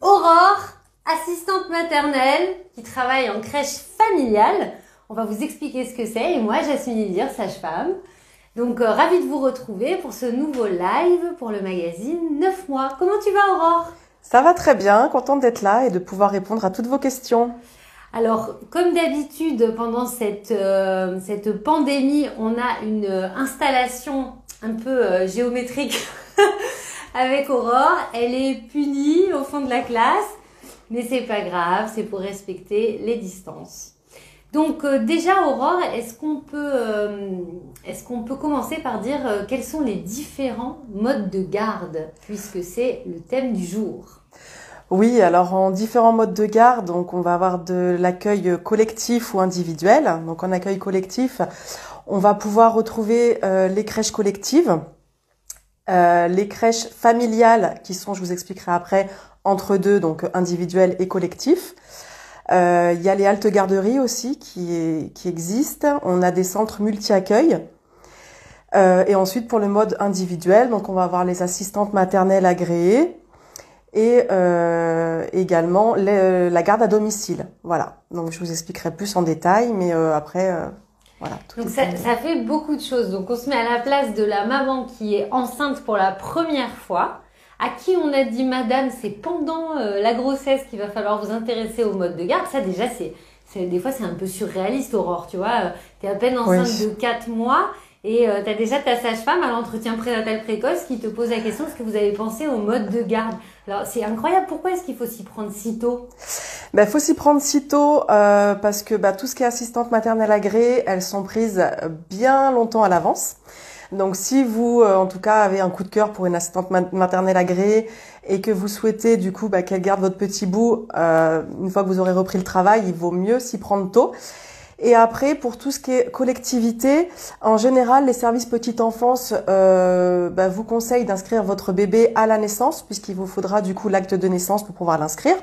Aurore, assistante maternelle qui travaille en crèche familiale. On va vous expliquer ce que c'est et moi, Jasmine Idir, sage-femme. Donc, euh, ravie de vous retrouver pour ce nouveau live pour le magazine 9 mois. Comment tu vas, Aurore? Ça va très bien, contente d'être là et de pouvoir répondre à toutes vos questions. Alors, comme d'habitude, pendant cette, euh, cette pandémie, on a une installation un peu euh, géométrique avec Aurore. Elle est punie au fond de la classe, mais c'est pas grave, c'est pour respecter les distances. Donc euh, déjà Aurore, est-ce qu'on peut, euh, est-ce qu'on peut commencer par dire euh, quels sont les différents modes de garde puisque c'est le thème du jour? Oui, alors en différents modes de garde, donc on va avoir de l'accueil collectif ou individuel. Donc en accueil collectif, on va pouvoir retrouver les crèches collectives, les crèches familiales qui sont, je vous expliquerai après, entre deux, donc individuel et collectif. Euh, il y a les haltes garderies aussi qui, qui existent. On a des centres multi-accueil. Euh, et ensuite, pour le mode individuel, donc on va avoir les assistantes maternelles agréées et euh, également la garde à domicile. Voilà. Donc je vous expliquerai plus en détail, mais après, voilà. Donc ça, ça, fait beaucoup de choses. Donc on se met à la place de la maman qui est enceinte pour la première fois à qui on a dit madame, c'est pendant euh, la grossesse qu'il va falloir vous intéresser au mode de garde, ça déjà c'est des fois c'est un peu surréaliste Aurore, tu vois, tu es à peine enceinte de 4 mois et euh, tu as déjà ta sage-femme à l'entretien prénatal précoce qui te pose la question est-ce que vous avez pensé au mode de garde? Alors c'est incroyable, pourquoi est-ce qu'il faut s'y prendre si tôt? Il ben, faut s'y prendre si tôt euh, parce que bah, tout ce qui est assistante maternelle agréée, elles sont prises bien longtemps à l'avance. Donc si vous, euh, en tout cas, avez un coup de cœur pour une assistante maternelle agréée et que vous souhaitez du coup bah, qu'elle garde votre petit bout euh, une fois que vous aurez repris le travail, il vaut mieux s'y prendre tôt. Et après, pour tout ce qui est collectivité, en général, les services petite enfance euh, bah, vous conseillent d'inscrire votre bébé à la naissance, puisqu'il vous faudra du coup l'acte de naissance pour pouvoir l'inscrire.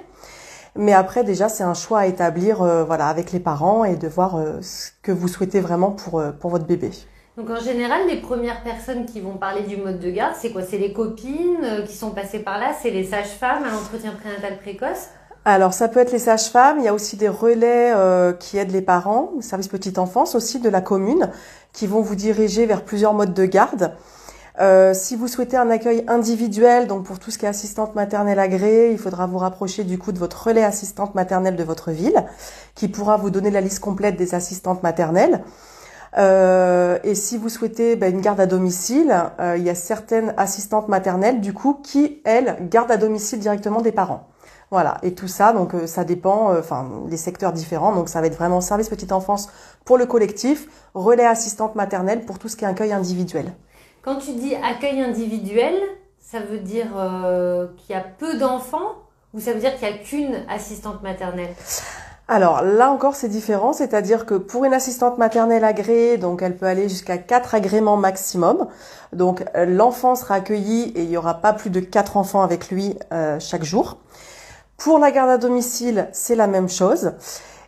Mais après, déjà, c'est un choix à établir, voilà, avec les parents et de voir ce que vous souhaitez vraiment pour pour votre bébé. Donc en général, les premières personnes qui vont parler du mode de garde, c'est quoi? C'est les copines euh, qui sont passées par là? C'est les sages-femmes à l'entretien prénatal précoce? Alors ça peut être les sages-femmes, il y a aussi des relais euh, qui aident les parents, le service petite enfance aussi de la commune, qui vont vous diriger vers plusieurs modes de garde. Euh, si vous souhaitez un accueil individuel, donc pour tout ce qui est assistante maternelle agréée, il faudra vous rapprocher du coup de votre relais assistante maternelle de votre ville, qui pourra vous donner la liste complète des assistantes maternelles. Euh, et si vous souhaitez ben, une garde à domicile, il y a certaines assistantes maternelles du coup qui elles gardent à domicile directement des parents. Voilà, et tout ça, donc euh, ça dépend, enfin les secteurs différents, donc ça va être vraiment service petite enfance pour le collectif, relais assistante maternelle pour tout ce qui est accueil individuel. Quand tu dis accueil individuel, ça veut dire qu'il y a peu d'enfants ou ça veut dire qu'il n'y a qu'une assistante maternelle? Alors là encore c'est différent, c'est-à-dire que pour une assistante maternelle agréée, donc elle peut aller jusqu'à 4 agréments maximum. Donc euh, l'enfant sera accueilli et il n'y aura pas plus de 4 enfants avec lui euh, chaque jour. Pour la garde à domicile, c'est la même chose.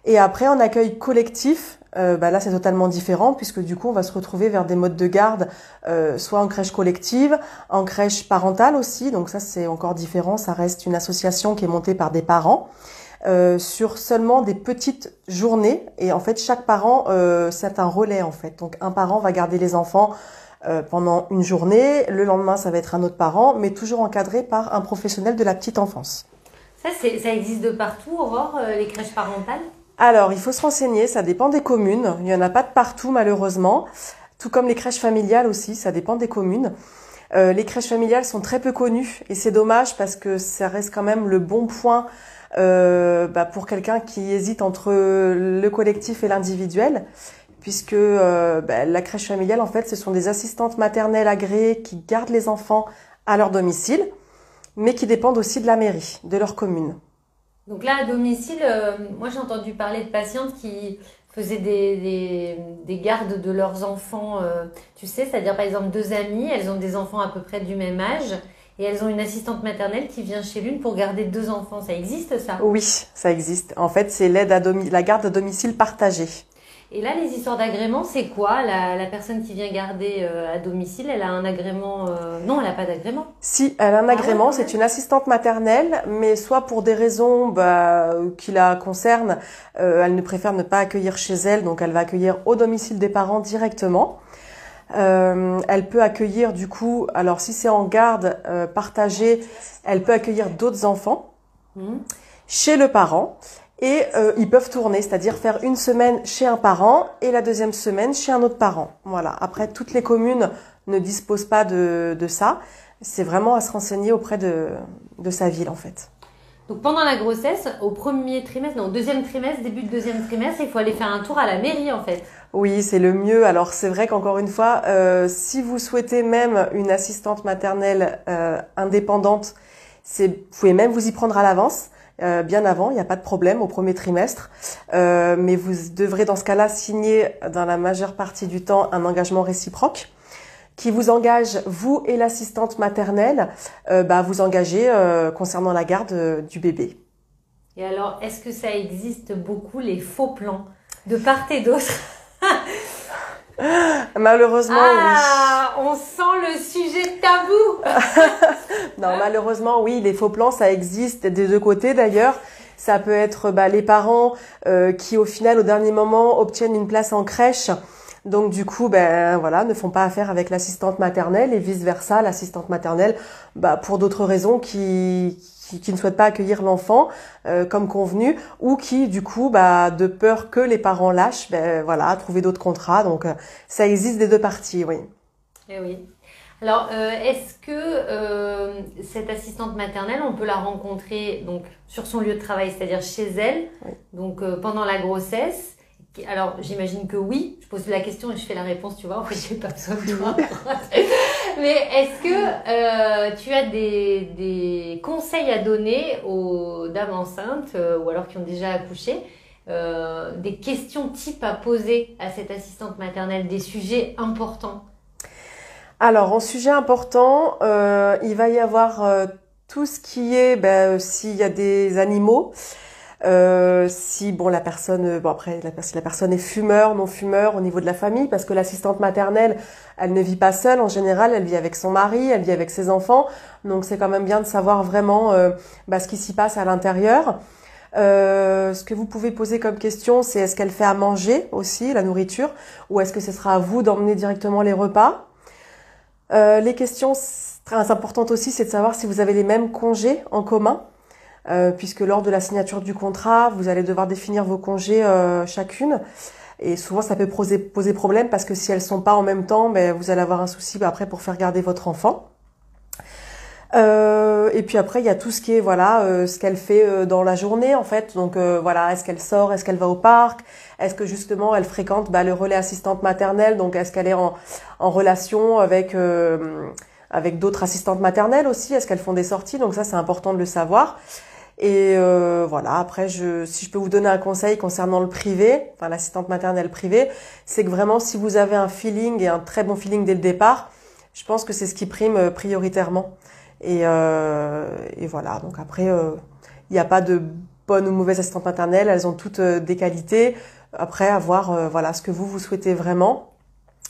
Et après en accueil collectif, euh, bah là c'est totalement différent puisque du coup on va se retrouver vers des modes de garde, soit en crèche collective, en crèche parentale aussi. Donc ça c'est encore différent, ça reste une association qui est montée par des parents. Euh, sur seulement des petites journées. Et en fait, chaque parent, euh, c'est un relais en fait. Donc un parent va garder les enfants euh, pendant une journée, le lendemain ça va être un autre parent, mais toujours encadré par un professionnel de la petite enfance. Ça, ça existe de partout, Aurore, les crèches parentales? Alors, il faut se renseigner, ça dépend des communes. Il n'y en a pas de partout malheureusement. Tout comme les crèches familiales aussi, ça dépend des communes. les crèches familiales sont très peu connues et c'est dommage parce que ça reste quand même le bon point euh, bah, pour quelqu'un qui hésite entre le collectif et l'individuel, puisque euh, bah, la crèche familiale, en fait, ce sont des assistantes maternelles agréées qui gardent les enfants à leur domicile, mais qui dépendent aussi de la mairie, de leur commune. Donc là, à domicile, euh, moi j'ai entendu parler de patientes qui faisaient des, des, des gardes de leurs enfants, tu sais, c'est-à-dire par exemple deux amies, elles ont des enfants à peu près du même âge, et elles ont une assistante maternelle qui vient chez l'une pour garder deux enfants. Ça existe ça? Oui, ça existe. En fait, c'est l'aide à la garde à domicile partagée. Et là, les histoires d'agrément, c'est quoi la, la, personne qui vient garder euh, à domicile, elle a un agrément euh, Non, elle n'a pas d'agrément. Si, elle a un ah agrément. c'est une assistante maternelle, mais soit pour des raisons bah, qui la concernent, euh, elle ne préfère ne pas accueillir chez elle, donc elle va accueillir au domicile des parents directement. elle peut accueillir du coup, alors si c'est en garde partagée, elle peut accueillir d'autres enfants mmh. chez le parent. Et euh, ils peuvent tourner, c'est-à-dire faire une semaine chez un parent et la deuxième semaine chez un autre parent. Voilà. Après, toutes les communes ne disposent pas de, de ça. C'est vraiment à se renseigner auprès de, de sa ville, en fait. Donc pendant la grossesse, au premier trimestre, non, au deuxième trimestre, début de deuxième trimestre, il faut aller faire un tour à la mairie en fait. Oui, c'est le mieux. Alors c'est vrai qu'encore une fois, euh, si vous souhaitez même une assistante maternelle euh, indépendante, vous pouvez même vous y prendre à l'avance. Euh, bien avant, il n'y a pas de problème au premier trimestre, euh, mais vous devrez dans ce cas-là signer dans la majeure partie du temps un engagement réciproque qui vous engage, vous et l'assistante maternelle, euh, bah, vous engager concernant la garde du bébé. Et alors, est-ce que ça existe beaucoup les faux plans de part et d'autre? Malheureusement, ah, on sent le sujet tabou. non, malheureusement, oui, les faux plans, ça existe des deux côtés d'ailleurs. Ça peut être bah, les parents euh, qui, au final, au dernier moment, obtiennent une place en crèche. Donc du coup, ben voilà, ne font pas affaire avec l'assistante maternelle et vice versa, l'assistante maternelle, bah, pour d'autres raisons qui qui, ne souhaitent pas accueillir l'enfant euh, comme convenu ou qui du coup bah de peur que les parents lâchent ben voilà trouver d'autres contrats donc euh, ça existe des deux parties oui eh oui alors euh, est-ce que cette assistante maternelle on peut la rencontrer donc sur son lieu de travail c'est-à-dire chez elle donc pendant la grossesse? Alors, j'imagine que oui. Je pose la question et je fais la réponse, tu vois. En fait, j'ai pas besoin de toi. Mais est-ce que euh, tu as des, des, conseils à donner aux dames enceintes euh, ou alors qui ont déjà accouché euh, Des questions type à poser à cette assistante maternelle, des sujets importants? Alors, en sujet important, il va y avoir tout ce qui est, ben, s'il y a des animaux. Euh, si bon la personne bon après la, si la personne est fumeur non fumeur au niveau de la famille parce que l'assistante maternelle elle ne vit pas seule en général elle vit avec son mari elle vit avec ses enfants. Donc c'est quand même bien de savoir vraiment euh, bah, ce qui s'y passe à l'intérieur. Euh, ce que vous pouvez poser comme question c'est est-ce qu'elle fait à manger aussi la nourriture ou est-ce que ce sera à vous d'emmener directement les repas? Euh, les questions très importantes aussi c'est de savoir si vous avez les mêmes congés en commun euh, puisque lors de la signature du contrat, vous allez devoir définir vos congés euh, chacune. Et souvent, ça peut poser, poser problème parce que si elles sont pas en même temps, ben, vous allez avoir un souci ben, après pour faire garder votre enfant. Euh, et puis après, il y a tout ce qui est voilà, euh, ce qu'elle fait dans la journée en fait. Donc voilà, est-ce qu'elle sort, est-ce qu'elle va au parc, est-ce que justement elle fréquente bah, le relais assistante maternelle, donc est-ce qu'elle est en, en relation avec avec d'autres assistantes maternelles aussi, est-ce qu'elles font des sorties? Donc ça, c'est important de le savoir. Et euh, voilà, après, je, si je peux vous donner un conseil concernant le privé, enfin l'assistante maternelle privée, c'est que vraiment, si vous avez un feeling et un très bon feeling dès le départ, je pense que c'est ce qui prime euh, prioritairement. Et, euh, et voilà, donc après, euh, il n'y a pas de bonne ou mauvaise assistante maternelle, elles ont toutes des qualités. Après, à voir voilà, ce que vous, vous souhaitez vraiment,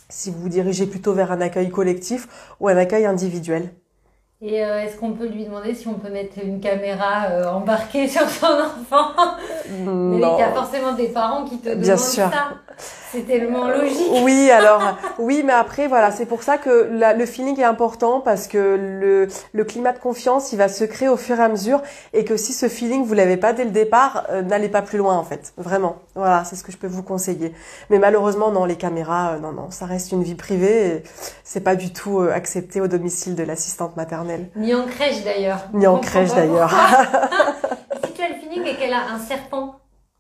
si vous vous dirigez plutôt vers un accueil collectif ou un accueil individuel. Et euh, est-ce qu'on peut lui demander si on peut mettre une caméra euh, embarquée sur son enfant? Mais il y a forcément des parents qui te demandent Bien sûr. ça. C'est tellement logique. Oui, alors oui, mais après voilà, c'est pour ça que le feeling est important parce que le, le climat de confiance, il va se créer au fur et à mesure et que si ce feeling vous l'avez pas dès le départ, euh, n'allez pas plus loin en fait, vraiment. Voilà, c'est ce que je peux vous conseiller. Mais malheureusement non, les caméras, non non, ça reste une vie privée et c'est pas du tout accepté au domicile de l'assistante maternelle. Ni en crèche d'ailleurs. Ni en crèche d'ailleurs. si tu as le feeling et qu'elle a un serpent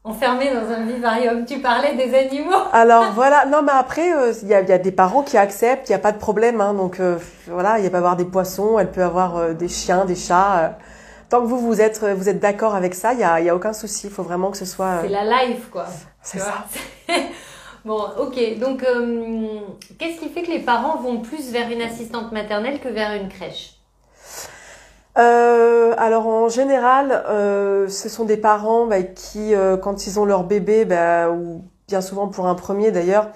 enfermé dans un vivarium, tu parlais des animaux. Alors voilà, non mais après euh, il y, a, y, a, des parents qui acceptent, il n'y a pas de problème, hein, donc euh, voilà, il peut avoir des poissons, elle peut avoir euh, des chiens, des chats. tant que vous vous êtes vous êtes d'accord avec ça, il y a, y a aucun souci. Il faut vraiment que ce soit. C'est la life quoi. C'est ça. Bon, ok. Donc, qu'est-ce qui fait que les parents vont plus vers une assistante maternelle que vers une crèche? Euh, alors en général, euh, ce sont des parents bah, qui, euh, quand ils ont leur bébé, bah, ou bien souvent pour un premier d'ailleurs,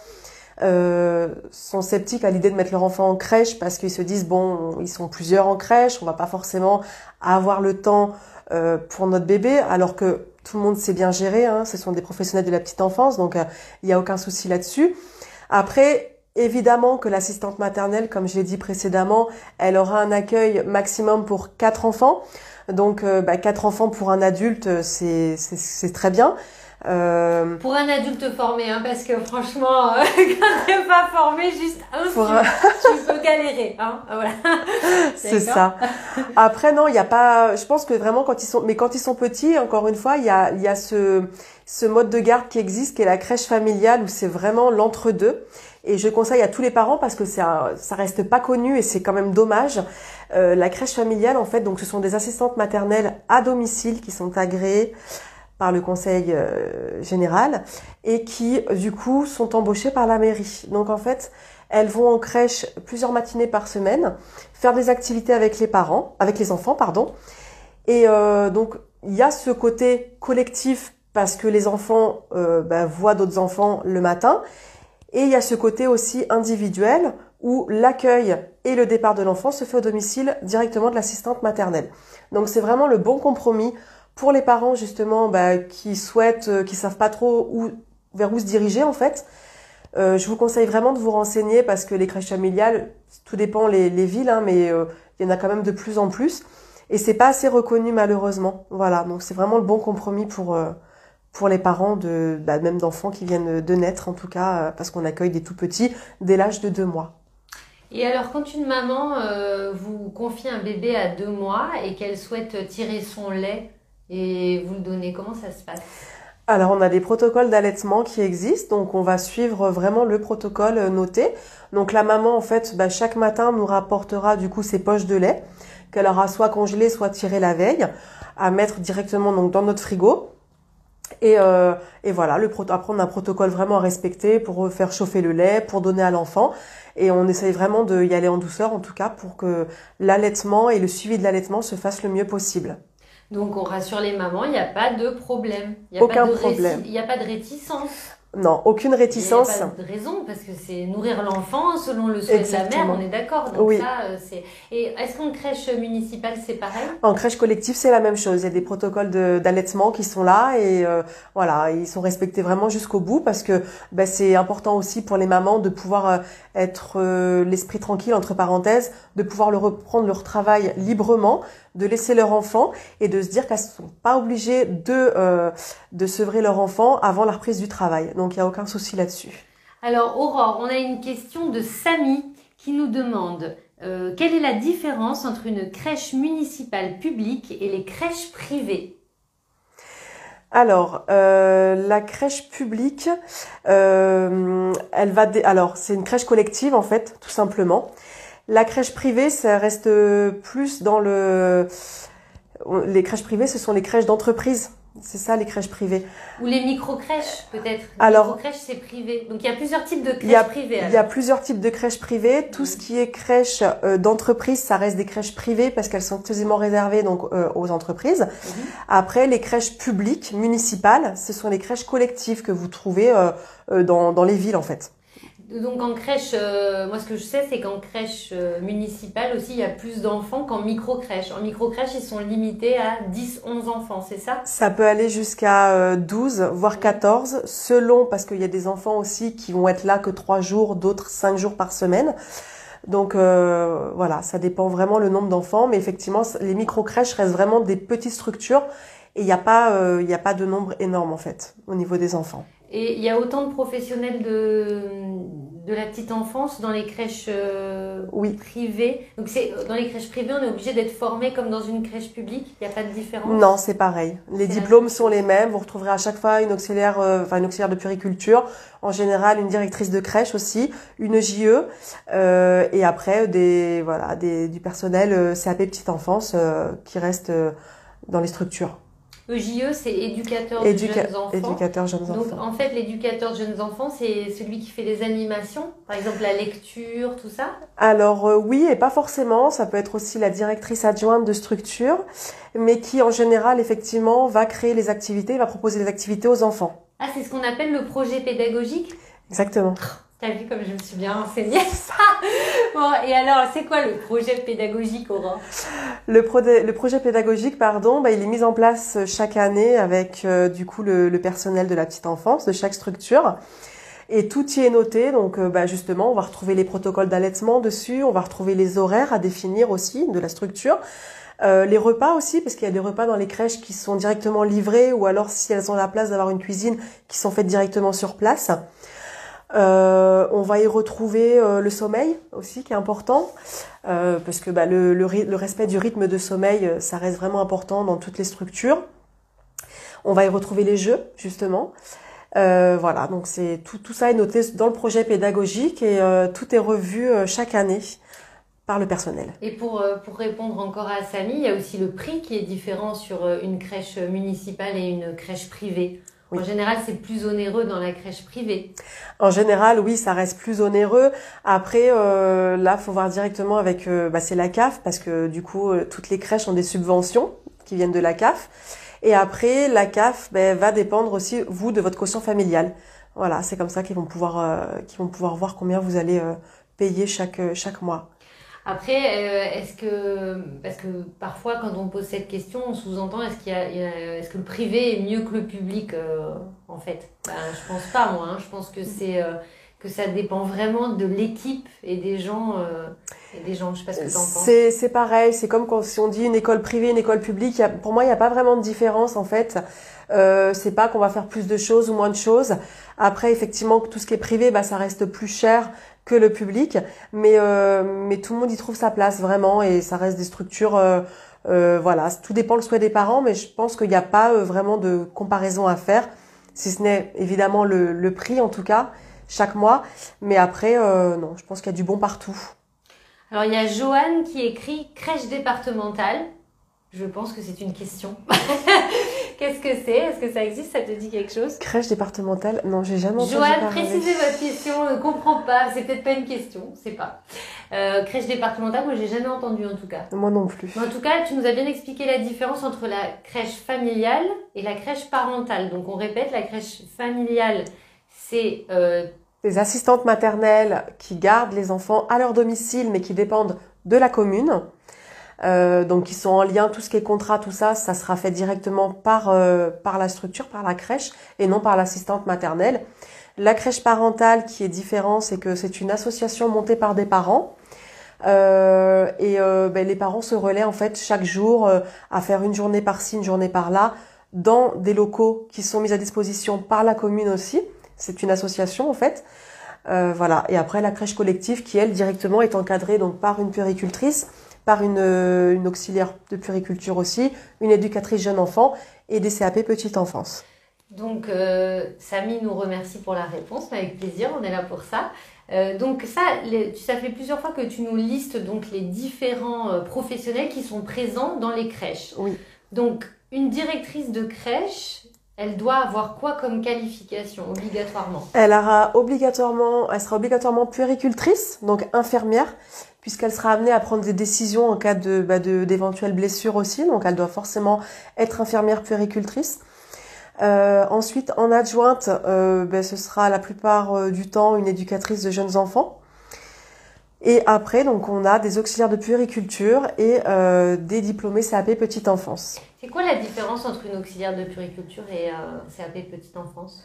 sont sceptiques à l'idée de mettre leur enfant en crèche parce qu'ils se disent bon, ils sont plusieurs en crèche, on va pas forcément avoir le temps pour notre bébé, alors que tout le monde sait bien gérer. Hein, ce sont des professionnels de la petite enfance, donc il n'y a aucun souci là-dessus. Après, Évidemment que l'assistante maternelle, comme je l'ai dit précédemment, elle aura un accueil maximum pour quatre enfants. Donc, euh, bah, quatre enfants pour un adulte, c'est très bien. Euh... Pour un adulte formé, hein, parce que franchement, euh, quand t'es pas formé, juste un, tu, peux galérer. Hein, voilà. C'est ça. Après, non, il n'y a pas. Je pense que vraiment quand ils sont, mais quand ils sont petits, encore une fois, il y a, il y a ce ce mode de garde qui existe, qui est la crèche familiale, où c'est vraiment l'entre-deux. Et je conseille à tous les parents parce que ça, ça reste pas connu et c'est quand même dommage. Euh, la crèche familiale, en fait, donc ce sont des assistantes maternelles à domicile qui sont agréées par le conseil euh, général et qui du coup sont embauchées par la mairie. Donc en fait, elles vont en crèche plusieurs matinées par semaine, faire des activités avec les parents, avec les enfants, pardon. Et euh, donc il y a ce côté collectif parce que les enfants euh, bah, voient d'autres enfants le matin, et il y a ce côté aussi individuel où l'accueil et le départ de l'enfant se fait au domicile directement de l'assistante maternelle. Donc c'est vraiment le bon compromis pour les parents justement bah, qui souhaitent, euh, qui savent pas trop où, vers où se diriger en fait, euh, je vous conseille vraiment de vous renseigner parce que les crèches familiales, tout dépend les, les villes, hein, mais euh, il y en a quand même de plus en plus et c'est pas assez reconnu malheureusement. Voilà, donc c'est vraiment le bon compromis pour pour les parents de bah, même d'enfants qui viennent de naître en tout cas parce qu'on accueille des tout petits dès l'âge de deux mois. Et alors, quand une maman vous confie un bébé à deux mois et qu'elle souhaite tirer son lait, et vous le donnez, comment ça se passe? Alors, on a des protocoles d'allaitement qui existent, donc on va suivre vraiment le protocole noté. Donc la maman, en fait, bah, chaque matin nous rapportera du coup ses poches de lait qu'elle aura soit congelées, soit tirées la veille, à mettre directement donc dans notre frigo. Et, euh, et voilà, le après on a un protocole vraiment à respecter pour faire chauffer le lait, pour donner à l'enfant. Et on essaye vraiment d'y aller en douceur, en tout cas, pour que l'allaitement et le suivi de l'allaitement se fassent le mieux possible. Donc on rassure les mamans, il n'y a pas de problème. Y a Aucun pas de problème. Il n'y a pas de réticence. Non, aucune réticence. Il n'y a pas de raison parce que c'est nourrir l'enfant selon le souhait de la mère, on est d'accord. Oui. ça, euh, c'est. Et est-ce qu'en crèche municipale c'est pareil? En crèche collective c'est la même chose. Il y a des protocoles d'allaitement qui sont là et euh, voilà, ils sont respectés vraiment jusqu'au bout parce que ben, c'est important aussi pour les mamans de pouvoir euh, être l'esprit tranquille entre parenthèses, de pouvoir le reprendre leur travail librement, de laisser leur enfant et de se dire qu'elles sont pas obligées de de sevrer leur enfant avant la reprise du travail. Donc il n'y a aucun souci là-dessus. Alors Aurore, on a une question de Samy qui nous demande euh, quelle est la différence entre une crèche municipale publique et les crèches privées? Alors, euh, la crèche publique, euh, elle va. Alors, c'est une crèche collective en fait, tout simplement. La crèche privée, ça reste plus dans le. Les crèches privées, ce sont les crèches d'entreprise. C'est ça les crèches privées. Ou les micro-crèches peut-être. Alors, micro-crèches c'est privé. Donc il y a plusieurs types de crèches privées. Il y a plusieurs types de crèches privées. Tout ce qui est crèche euh, d'entreprise, ça reste des crèches privées parce qu'elles sont exclusivement réservées donc euh, aux entreprises. Mhm. Après les crèches publiques, municipales, ce sont les crèches collectives que vous trouvez euh, dans, dans les villes en fait. Donc en crèche, euh, moi ce que je sais, c'est qu'en crèche euh, municipale aussi, il y a plus d'enfants qu'en micro-crèche. En micro-crèche, ils sont limités à 10-11 enfants, c'est ça? Ça peut aller jusqu'à 12, euh, voire 14, selon, parce qu'il y a des enfants aussi qui vont être là que 3 jours, d'autres 5 jours par semaine. Donc voilà, ça dépend vraiment le nombre d'enfants, mais effectivement, les micro-crèches restent vraiment des petites structures et il n'y a, pas, il a pas de nombre énorme en fait au niveau des enfants. Et il y a autant de professionnels de, de la petite enfance dans les crèches euh, oui. privées. Donc c'est dans les crèches privées, on est obligé d'être formé comme dans une crèche publique. Il n'y a pas de différence? Non, c'est pareil. Les diplômes sont les mêmes. Vous retrouverez à chaque fois une auxiliaire, euh, enfin une auxiliaire de puriculture. En général, une directrice de crèche aussi, une JE, euh, et après des voilà des, du personnel euh, CAP petite enfance qui reste dans les structures. EJE, c'est éducateur de jeunes enfants. Éducateur jeunes Donc, en fait, l'éducateur de jeunes enfants, c'est celui qui fait les animations, par exemple la lecture, tout ça Alors euh, oui, et pas forcément. Ça peut être aussi la directrice adjointe de structure, mais qui en général, effectivement, va créer les activités, va proposer les activités aux enfants. Ah, c'est ce qu'on appelle le projet pédagogique? Exactement. T'as vu comme je me suis bien renseignée Bon, et alors, c'est quoi le projet pédagogique, Aurore? Le, le, projet pédagogique, pardon, bah, il est mis en place chaque année avec euh, du coup le, le, personnel de la petite enfance, de chaque structure. Et tout y est noté, donc euh, bah, justement, on va retrouver les protocoles d'allaitement dessus, on va retrouver les horaires à définir aussi de la structure. Euh, les repas aussi, parce qu'il y a des repas dans les crèches qui sont directement livrés, ou alors si elles ont la place d'avoir une cuisine, qui sont faites directement sur place. Euh, on va y retrouver euh, le sommeil aussi qui est important euh, parce que bah, le, respect du rythme de sommeil ça reste vraiment important dans toutes les structures. On va y retrouver les jeux justement. voilà donc c'est tout, tout ça est noté dans le projet pédagogique et tout est revu chaque année par le personnel. Et pour, pour répondre encore à Samy, il y a aussi le prix qui est différent sur une crèche municipale et une crèche privée. En général, c'est plus onéreux dans la crèche privée. En général, oui, ça reste plus onéreux. Après, euh, là, faut voir directement avec, euh, bah, c'est la CAF parce que du coup, euh, toutes les crèches ont des subventions qui viennent de la CAF. Et après, la CAF ben, va dépendre aussi vous de votre quotient familial. Voilà, c'est comme ça qu'ils vont pouvoir, euh, qu'ils vont pouvoir voir combien vous allez payer chaque chaque mois. Après, euh, est-ce que parce que parfois quand on pose cette question, on sous-entend est-ce qu'il y, a, est-ce que le privé est mieux que le public euh, en fait? Ben, Je pense pas moi. Hein. Je pense que c'est euh, que ça dépend vraiment de l'équipe et des gens. et des gens, je sais pas ce que tu en penses. C'est c'est pareil. C'est comme quand si on dit une école privée, une école publique. pour moi, il n'y a pas vraiment de différence en fait. Euh, c'est pas qu'on va faire plus de choses ou moins de choses. Après, effectivement, tout ce qui est privé, bah, ça reste plus cher que le public, mais euh, mais tout le monde y trouve sa place vraiment et ça reste des structures. Euh, euh voilà, tout dépend le souhait des parents, mais je pense qu'il n'y a pas euh, vraiment de comparaison à faire, si ce n'est évidemment le, le, prix en tout cas chaque mois, mais après non, je pense qu'il y a du bon partout. Alors il y a Joanne qui écrit crèche départementale. Je pense que c'est une question. Qu'est-ce que c'est? Est-ce que ça existe? Ça te dit quelque chose? Crèche départementale? Non, j'ai jamais entendu Joanne, précisez votre question. Ne comprends pas. C'est peut-être pas une question. C'est pas. Euh, crèche départementale, moi j'ai jamais entendu en tout cas. Moi non plus. en tout cas, tu nous as bien expliqué la différence entre la crèche familiale et la crèche parentale. Donc on répète, la crèche familiale, c'est euh... des assistantes maternelles qui gardent les enfants à leur domicile, mais qui dépendent de la commune. Euh, donc ils sont en lien, tout ce qui est contrat, tout ça, ça sera fait directement par euh, par la structure, par la crèche et non par l'assistante maternelle. La crèche parentale qui est différente, c'est que c'est une association montée par des parents. Euh, et ben, les parents se relaient en fait chaque jour à faire une journée par-ci, une journée par-là, dans des locaux qui sont mis à disposition par la commune aussi. C'est une association en fait. voilà. Et après la crèche collective qui elle directement est encadrée donc par une puéricultrice par une, une auxiliaire de puriculture aussi, une éducatrice jeune enfant et des CAP petite enfance. Donc, euh, Samy nous remercie pour la réponse, avec plaisir, on est là pour ça. Euh, donc ça, ça fait plusieurs fois que tu nous listes donc les différents euh, professionnels qui sont présents dans les crèches. Oui. Donc, une directrice de crèche, elle doit avoir quoi comme qualification obligatoirement? Elle aura obligatoirement, elle sera obligatoirement puéricultrice, donc infirmière, puisqu'elle sera amenée à prendre des décisions en cas de bah, d'éventuelles blessures aussi. Donc elle doit forcément être infirmière puéricultrice. Euh, ensuite, en adjointe, euh, ben, ce sera la plupart euh, du temps une éducatrice de jeunes enfants. Et après, donc, on a des auxiliaires de puériculture et euh, des diplômés CAP petite enfance. C'est quoi la différence entre une auxiliaire de puériculture et un CAP petite enfance?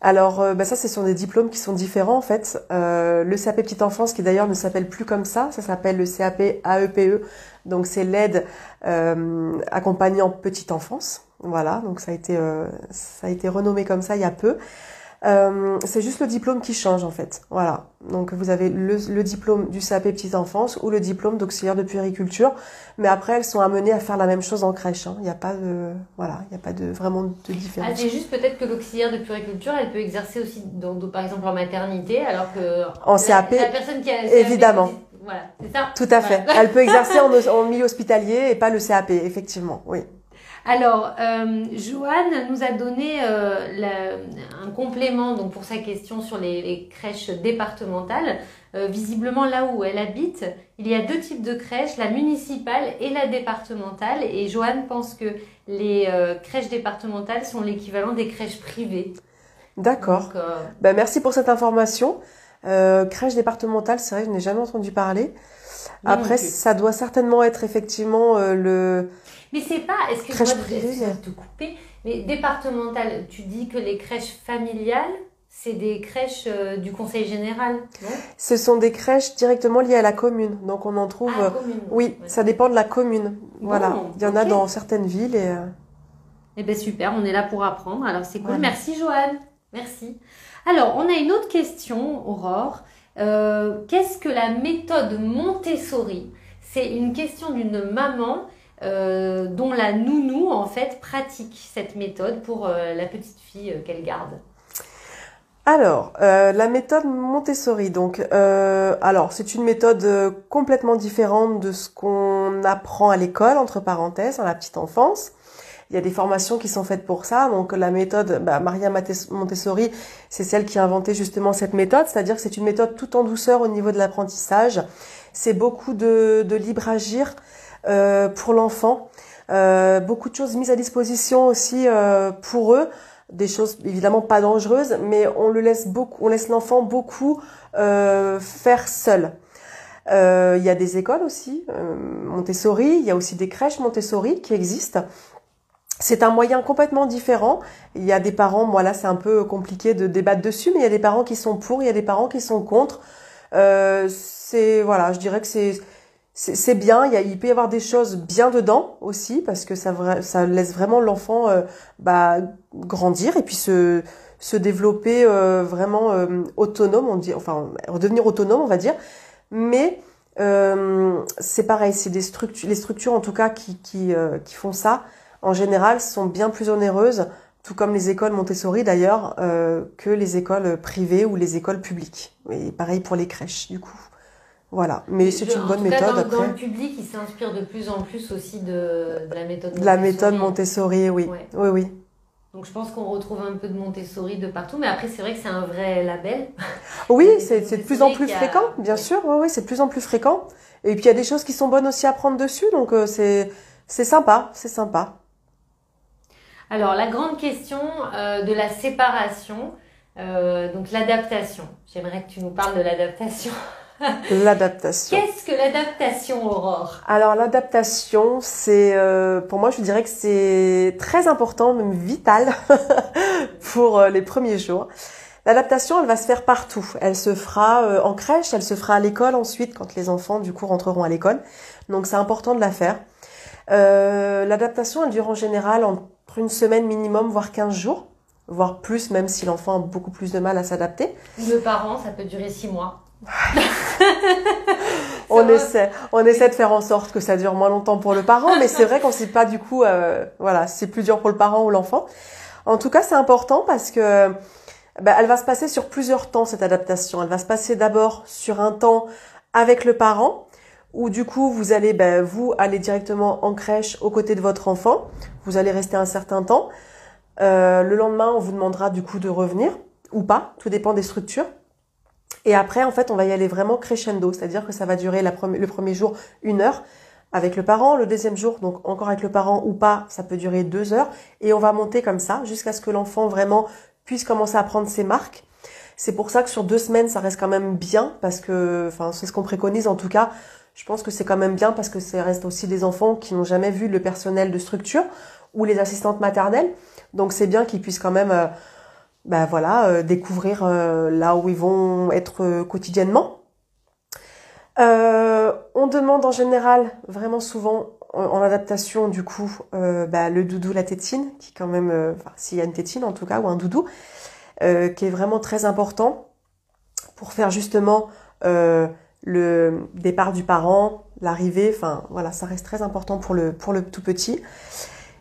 Alors, bah ça, ce sont des diplômes qui sont différents en fait. Euh, le CAP petite enfance, qui d'ailleurs ne s'appelle plus comme ça, ça s'appelle le CAP AEPE. E. Donc, c'est l'aide euh, accompagnant petite enfance. Voilà, donc ça a été euh, ça a été renommé comme ça il y a peu. Euh, c'est juste le diplôme qui change en fait. Voilà. Donc vous avez le, le diplôme du CAP petite enfance ou le diplôme d'auxiliaire de puériculture, mais après elles sont amenées à faire la même chose en crèche. Hein. Il n'y a pas de voilà, il n'y a pas de vraiment de différence. Ah, c'est juste peut-être que l'auxiliaire de puériculture, elle peut exercer aussi dans, par exemple en maternité, alors que en CAP, la personne qui a évidemment. voilà, c'est ça. Tout à fait. Elle peut exercer en, en milieu hospitalier et pas le CAP, effectivement. Oui. Alors, euh, Joanne nous a donné euh, un complément donc pour sa question sur les, crèches départementales. Euh, visiblement, là où elle habite, il y a deux types de crèches, la municipale et la départementale. Et Joanne pense que les euh, crèches départementales sont l'équivalent des crèches privées. D'accord. Ben, merci pour cette information. crèche départementale, c'est vrai, je n'ai jamais entendu parler. Après, ça doit certainement être effectivement le. Mais c'est pas. Est-ce que je dois te couper Mais départementale, tu dis que les crèches familiales c'est des crèches euh, du conseil général, non? Ce sont des crèches directement liées à la commune. Donc on en trouve. Ah, commune. Oui, ça dépend de la commune. voilà. Il y en a dans certaines villes et. Euh, eh bien super, on est là pour apprendre. Alors c'est cool. Merci Joanne. Merci. Alors on a une autre question, Aurore. Euh, qu'est-ce que la méthode Montessori? C'est une question d'une maman dont la nounou en fait pratique cette méthode pour la petite fille qu'elle garde. Alors, euh, la méthode Montessori. Donc, euh, alors c'est une méthode euh, complètement différente de ce qu'on apprend à l'école, entre parenthèses, dans la petite enfance. Il y a des formations qui sont faites pour ça. Donc, la méthode bah, Maria Montessori, c'est celle qui a inventé justement cette méthode, c'est-à-dire que c'est une méthode tout en douceur au niveau de l'apprentissage. C'est beaucoup de, de libre agir pour l'enfant, beaucoup de choses mises à disposition aussi pour eux des choses évidemment pas dangereuses, mais on le laisse beaucoup, on laisse l'enfant beaucoup euh, faire seul. Euh, il y a des écoles aussi, euh, Montessori, il y a aussi des crèches Montessori qui existent. C'est un moyen complètement différent. Il y a des parents, moi là c'est un peu compliqué de débattre dessus, mais il y a des parents qui sont pour, il y a des parents qui sont contre. c'est voilà, je dirais que c'est c'est bien, il, y a, il peut y avoir des choses bien dedans aussi parce que ça, ça laisse vraiment l'enfant euh, bah, grandir et puis se, se développer euh, vraiment euh, autonome, on dit, enfin redevenir autonome on va dire. Mais c'est pareil, c'est des structures, les structures en tout cas qui, qui, qui font ça en général sont bien plus onéreuses, tout comme les écoles Montessori d'ailleurs, que les écoles privées ou les écoles publiques. Et pareil pour les crèches du coup. Voilà, mais c'est une bonne méthode. Dans, après. dans le public, il s'inspire de plus en plus aussi de, de la méthode Montessori. La méthode Montessori, oui. Oui, oui. Donc je pense qu'on retrouve un peu de Montessori de partout, mais après c'est vrai que c'est un vrai label. Oui, c'est de plus en plus fréquent, bien sûr. Oui, oui, c'est de plus en plus fréquent. Et puis il y a des choses qui sont bonnes aussi à prendre dessus, donc euh, c'est c'est sympa, c'est sympa. Alors la grande question euh, de la séparation, euh, donc l'adaptation. J'aimerais que tu nous parles de l'adaptation. L'adaptation. Qu'est-ce que l'adaptation, Aurore? Alors l'adaptation, c'est euh, pour moi, je dirais que c'est très important, même vital pour euh, les premiers jours. L'adaptation, elle va se faire partout. Elle se fera euh, en crèche, elle se fera à l'école ensuite quand les enfants du coup rentreront à l'école. Donc c'est important de la faire. L'adaptation, elle dure en général entre une semaine minimum, voire 15 jours voire plus, même si l'enfant a beaucoup plus de mal à s'adapter. Le parent, ça peut durer six mois. On essaie, on essaie de faire en sorte que ça dure moins longtemps pour le parent, mais c'est vrai qu'on sait pas du coup, euh, voilà, c'est plus dur pour le parent ou l'enfant. En tout cas, c'est important parce que ben, elle va se passer sur plusieurs temps cette adaptation. Elle va se passer d'abord sur un temps avec le parent, où du coup vous allez, ben, vous aller directement en crèche aux côtés de votre enfant. Vous allez rester un certain temps. Euh, le lendemain, on vous demandera du coup de revenir ou pas, tout dépend des structures. Et après, en fait, on va y aller vraiment crescendo, c'est-à-dire que ça va durer le premier jour une heure avec le parent, le deuxième jour, donc encore avec le parent ou pas, ça peut durer deux heures, et on va monter comme ça jusqu'à ce que l'enfant vraiment puisse commencer à prendre ses marques. C'est pour ça que sur deux semaines, ça reste quand même bien, parce que, enfin, c'est ce qu'on préconise en tout cas. Je pense que c'est quand même bien parce que ça reste aussi des enfants qui n'ont jamais vu le personnel de structure ou les assistantes maternelles. Donc c'est bien qu'ils puissent quand même euh, ben voilà, euh, découvrir euh, là où ils vont être euh, quotidiennement. on demande en général, vraiment souvent en, adaptation du coup, ben, le doudou, la tétine, qui quand même, enfin, s'il y a une tétine en tout cas, ou un doudou, qui est vraiment très important pour faire justement le départ du parent, l'arrivée, enfin voilà, ça reste très important pour le, pour le tout petit.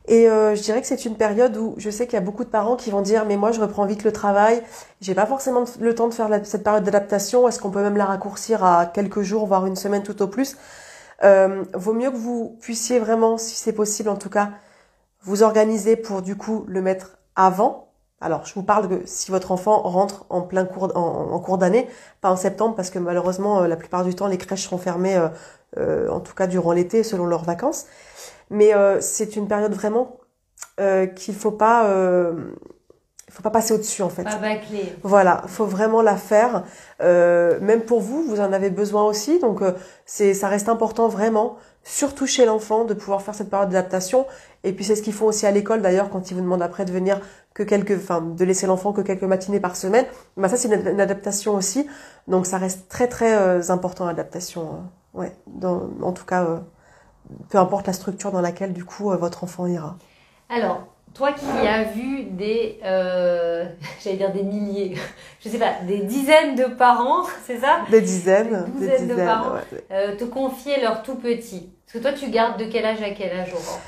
Et euh, je dirais que c'est une période où je sais qu'il y a beaucoup de parents qui vont dire mais moi je reprends vite le travail, j'ai pas forcément le temps de faire cette période d'adaptation, est-ce qu'on peut même la raccourcir à quelques jours, voire une semaine tout au plus? Euh, Vaut mieux que vous puissiez vraiment, si c'est possible en tout cas, vous organiser pour du coup le mettre avant. Alors je vous parle que si votre enfant rentre en plein cours en, cours d'année, pas en septembre parce que malheureusement euh, la plupart du temps les crèches seront fermées, en tout cas durant l'été selon leurs vacances. Mais euh, c'est une période vraiment euh, qu'il faut pas euh, faut pas passer au-dessus en fait. Pas bâcler. Voilà, faut vraiment la faire. Euh, même pour vous, vous en avez besoin aussi. Donc c'est, ça reste important vraiment, surtout chez l'enfant, de pouvoir faire cette période d'adaptation. Et puis c'est ce qu'ils font aussi à l'école d'ailleurs quand ils vous demandent après de venir que quelques, enfin de laisser l'enfant que quelques matinées par semaine. Bah ça c'est une, une, adaptation aussi. Donc ça reste très très important l'adaptation. Ouais, dans, en tout cas, peu importe la structure dans laquelle du coup euh, votre enfant ira. Alors, toi qui as vu des, euh, j'allais dire des milliers, je sais pas, des dizaines de parents, c'est ça? Des dizaines, des dizaines de parents ouais. euh, te confier leur tout petit. Parce que toi, tu gardes de quel âge à quel âge, Aurore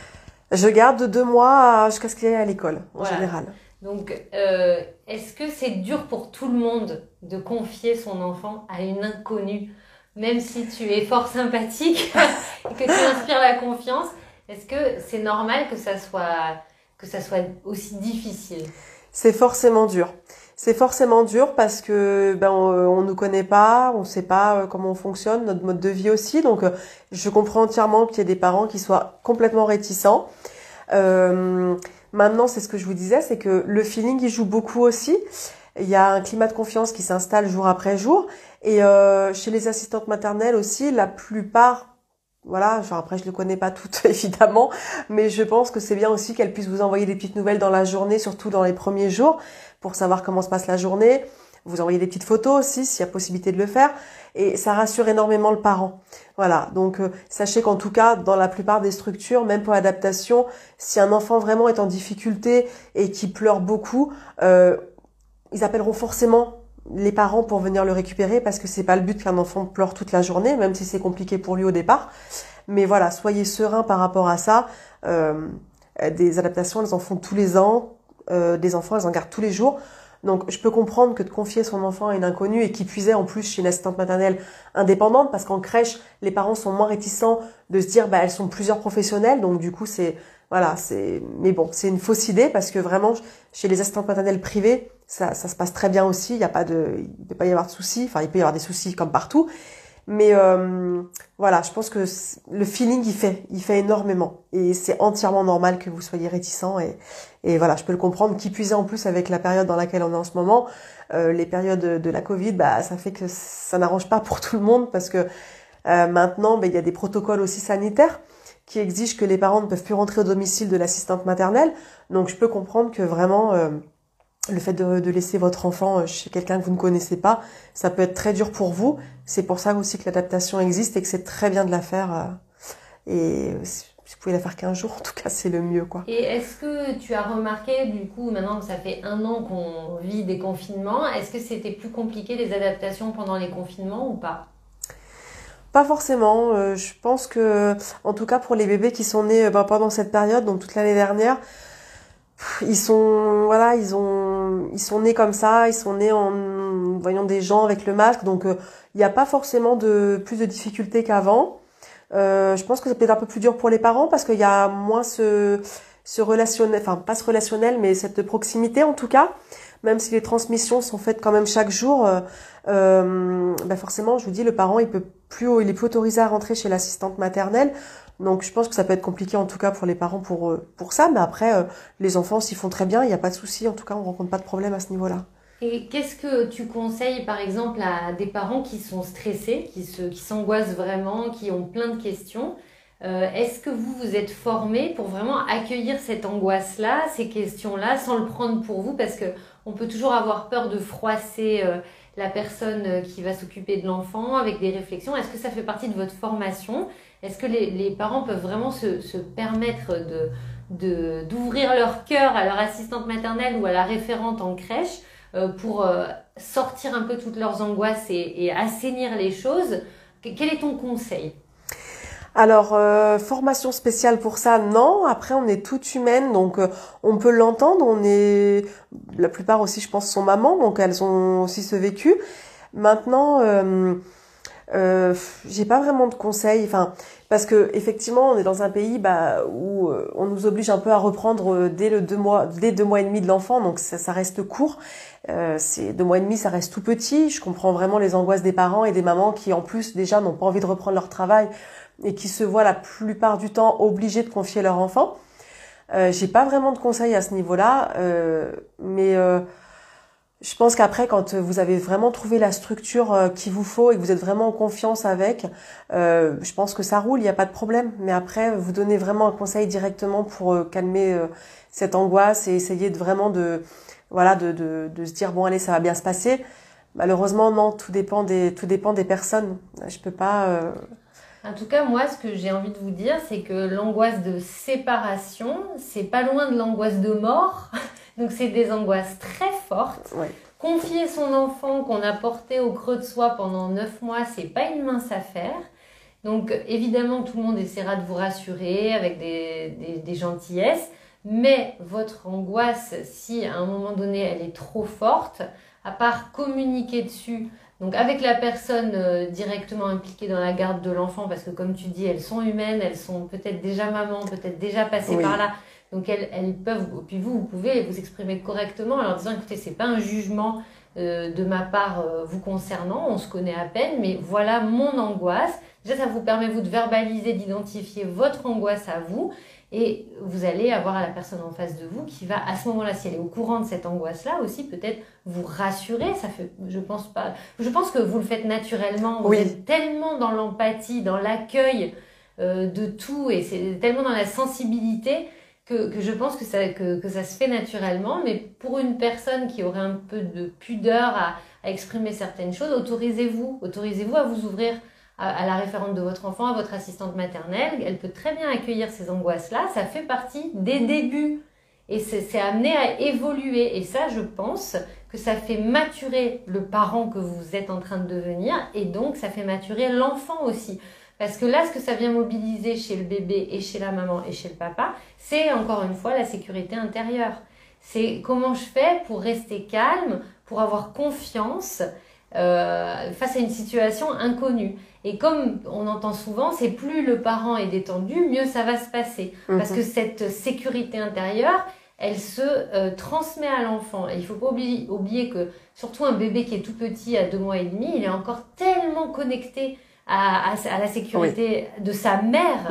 Je garde de deux mois jusqu'à ce qu'il aille à l'école, en Voilà. général. Donc, euh, est-ce que c'est dur pour tout le monde de confier son enfant à une inconnue, même si tu es fort sympathique et que tu inspires la confiance Est-ce que c'est normal que ça soit que ça soit aussi difficile? C'est forcément dur. C'est forcément dur parce que ben on, on nous connaît pas, on sait pas euh, comment on fonctionne, notre mode de vie aussi. Donc euh, je comprends entièrement qu'il y ait des parents qui soient complètement réticents. Euh, maintenant, c'est ce que je vous disais, c'est que le feeling il joue beaucoup aussi. Il y a un climat de confiance qui s'installe jour après jour. Et euh, chez les assistantes maternelles aussi, la plupart voilà, genre après je ne connais pas toutes évidemment, mais je pense que c'est bien aussi qu'elles puissent vous envoyer des petites nouvelles dans la journée, surtout dans les premiers jours, pour savoir comment se passe la journée. Vous envoyez des petites photos aussi, s'il y a possibilité de le faire, et ça rassure énormément le parent. Voilà, donc euh, sachez qu'en tout cas, dans la plupart des structures, même pour l'adaptation, si un enfant vraiment est en difficulté et qui pleure beaucoup, euh, ils appelleront forcément les parents pour venir le récupérer parce que c'est pas le but qu'un enfant pleure toute la journée, même si c'est compliqué pour lui au départ. Mais voilà, soyez serein par rapport à ça. Euh, des adaptations, elles en font tous les ans. Euh, des enfants, elles en gardent tous les jours. Donc, je peux comprendre que de confier son enfant à une inconnue et qui puisait en plus chez une assistante maternelle indépendante, parce qu'en crèche, les parents sont moins réticents de se dire, bah, elles sont plusieurs professionnels, donc du coup, c'est, voilà, c'est, mais bon, c'est une fausse idée parce que vraiment, chez les assistantes maternelles privées, ça, ça se passe très bien aussi. Il y a pas de, il peut pas y avoir de soucis. Enfin, il peut y avoir des soucis comme partout, mais euh, voilà, je pense que le feeling il fait, il fait énormément et c'est entièrement normal que vous soyez réticent et et voilà, je peux le comprendre. Qui puisait en plus avec la période dans laquelle on est en ce moment, euh, les périodes de, la Covid, bah ça fait que ça n'arrange pas pour tout le monde parce que euh, maintenant, bah, il y a des protocoles aussi sanitaires qui exigent que les parents ne peuvent plus rentrer au domicile de l'assistante maternelle. Donc je peux comprendre que vraiment euh, le fait de, de, laisser votre enfant chez quelqu'un que vous ne connaissez pas, ça peut être très dur pour vous. C'est pour ça aussi que l'adaptation existe et que c'est très bien de la faire. Euh, et si vous pouvez la faire qu'un jour, en tout cas, c'est le mieux, quoi. Et est-ce que tu as remarqué, du coup, maintenant que ça fait un an qu'on vit des confinements, est-ce que c'était plus compliqué les adaptations pendant les confinements ou pas? Pas forcément. Euh, je pense que, en tout cas pour les bébés qui sont nés ben, pendant cette période, donc toute l'année dernière, ils sont voilà ils ont ils sont nés comme ça ils sont nés en voyant des gens avec le masque. Donc euh, il n'y a pas forcément de plus de difficultés qu'avant. Euh, je pense que c'est peut-être un peu plus dur pour les parents parce qu'il y a moins ce ce relationnel enfin pas ce relationnel mais cette proximité en tout cas. Même si les transmissions sont faites quand même chaque jour euh, euh, ben forcément je vous dis le parent il peut plus il est plus autorisé à rentrer chez l'assistante maternelle donc je pense que ça peut être compliqué en tout cas pour les parents pour pour ça, mais après euh, les enfants s'y font très bien, il n'y a pas de souci. En tout cas, on rencontre pas de problème à ce niveau-là. Et qu'est-ce que tu conseilles par exemple à des parents qui sont stressés, qui se qui s'angoissent vraiment, qui ont plein de questions? Euh, Est-ce que vous vous êtes formé pour vraiment accueillir cette angoisse-là, ces questions-là, sans le prendre pour vous, parce que on peut toujours avoir peur de froisser. Euh, la personne qui va s'occuper de l'enfant avec des réflexions. Est-ce que ça fait partie de votre formation? Est-ce que les, les, parents peuvent vraiment se, se permettre de, d'ouvrir leur cœur à leur assistante maternelle ou à la référente en crèche euh, pour euh, sortir un peu toutes leurs angoisses et, et, assainir les choses? Quel est ton conseil? Alors, euh, formation spéciale pour ça, non. Après, on est toute humaine, donc euh, on peut l'entendre. On est, la plupart aussi, je pense, sont mamans, donc elles ont aussi ce vécu. Maintenant, euh, euh, j'ai pas vraiment de conseils, enfin parce que effectivement on est dans un pays bah, où euh, on nous oblige un peu à reprendre euh, dès le deux mois, dès deux mois et demi de l'enfant, donc ça, ça, reste court. Euh, deux mois et demi, ça reste tout petit. Je comprends vraiment les angoisses des parents et des mamans qui en plus déjà n'ont pas envie de reprendre leur travail et qui se voient la plupart du temps obligés de confier leur enfant. Euh, J'ai pas vraiment de conseils à ce niveau-là, euh, mais je pense qu'après, quand vous avez vraiment trouvé la structure euh, qu'il vous faut et que vous êtes vraiment en confiance avec, euh, je pense que ça roule, il n'y a pas de problème. Mais après, vous donnez vraiment un conseil directement pour euh, calmer cette angoisse et essayer de vraiment de, voilà, de, de, de, se dire bon allez, ça va bien se passer. Malheureusement, non, tout dépend des, tout dépend des personnes. Je peux pas. En tout cas, moi, ce que j'ai envie de vous dire, c'est que l'angoisse de séparation, c'est pas loin de l'angoisse de mort. Donc, c'est des angoisses très fortes. Confier son enfant qu'on a porté au creux de soi pendant neuf mois, c'est pas une mince affaire. Donc, évidemment, tout le monde essaiera de vous rassurer avec des, des, des gentillesses. Mais votre angoisse, si à un moment donné elle est trop forte, à part communiquer dessus, donc avec la personne euh, directement impliquée dans la garde de l'enfant, parce que comme tu dis, elles sont humaines, elles sont peut-être déjà maman, peut-être déjà passées par là. Donc elles, elles peuvent, puis vous, vous pouvez vous exprimer correctement en leur disant, écoutez, c'est pas un jugement euh, de ma part euh, vous concernant, on se connaît à peine, mais voilà mon angoisse. Déjà, ça vous permet vous de verbaliser, d'identifier votre angoisse à vous. Et vous allez avoir la personne en face de vous qui va, à ce moment-là, si elle est au courant de cette angoisse-là, aussi peut-être vous rassurer. Ça fait, je pense pas, je pense que vous le faites naturellement. Vous êtes tellement dans l'empathie, dans l'accueil euh, de tout, et c'est tellement dans la sensibilité que, que je pense que ça, que, que, ça se fait naturellement. Mais pour une personne qui aurait un peu de pudeur à, à exprimer certaines choses, autorisez-vous, autorisez-vous à vous ouvrir à, la référente de votre enfant, à votre assistante maternelle. Elle peut très bien accueillir ces angoisses-là. Ça fait partie des débuts. Et c'est amené à évoluer. Et ça, je pense que ça fait maturer le parent que vous êtes en train de devenir. Et donc, ça fait maturer l'enfant aussi. Parce que là, ce que ça vient mobiliser chez le bébé et chez la maman et chez le papa, c'est encore une fois la sécurité intérieure. C'est comment je fais pour rester calme, pour avoir confiance euh, face à une situation inconnue. Et comme on entend souvent, c'est plus le parent est détendu, mieux ça va se passer. Parce mhm. que cette sécurité intérieure, elle se euh, transmet à l'enfant. Et il faut pas oublier, oublier, que surtout un bébé qui est tout petit à deux mois et demi, il est encore tellement connecté à, à, la sécurité de sa mère.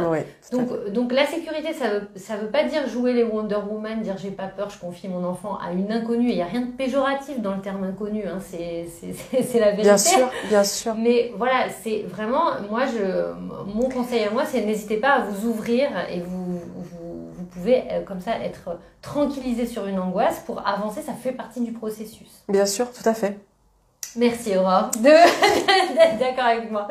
donc, donc la sécurité, ça veut, ça veut pas dire jouer les Wonder Woman, dire j'ai pas peur, je confie mon enfant à une inconnue. Il n'y a rien de péjoratif dans le terme inconnu, hein. c'est la vérité. Bien sûr, bien sûr. Mais voilà, c'est vraiment, moi, je, mon conseil à moi, c'est n'hésitez pas à vous ouvrir et vous, vous, vous pouvez euh, comme ça être tranquillisé sur une angoisse pour avancer, ça fait partie du processus. Bien sûr, tout à fait. Merci Aurore d'être d'accord avec moi.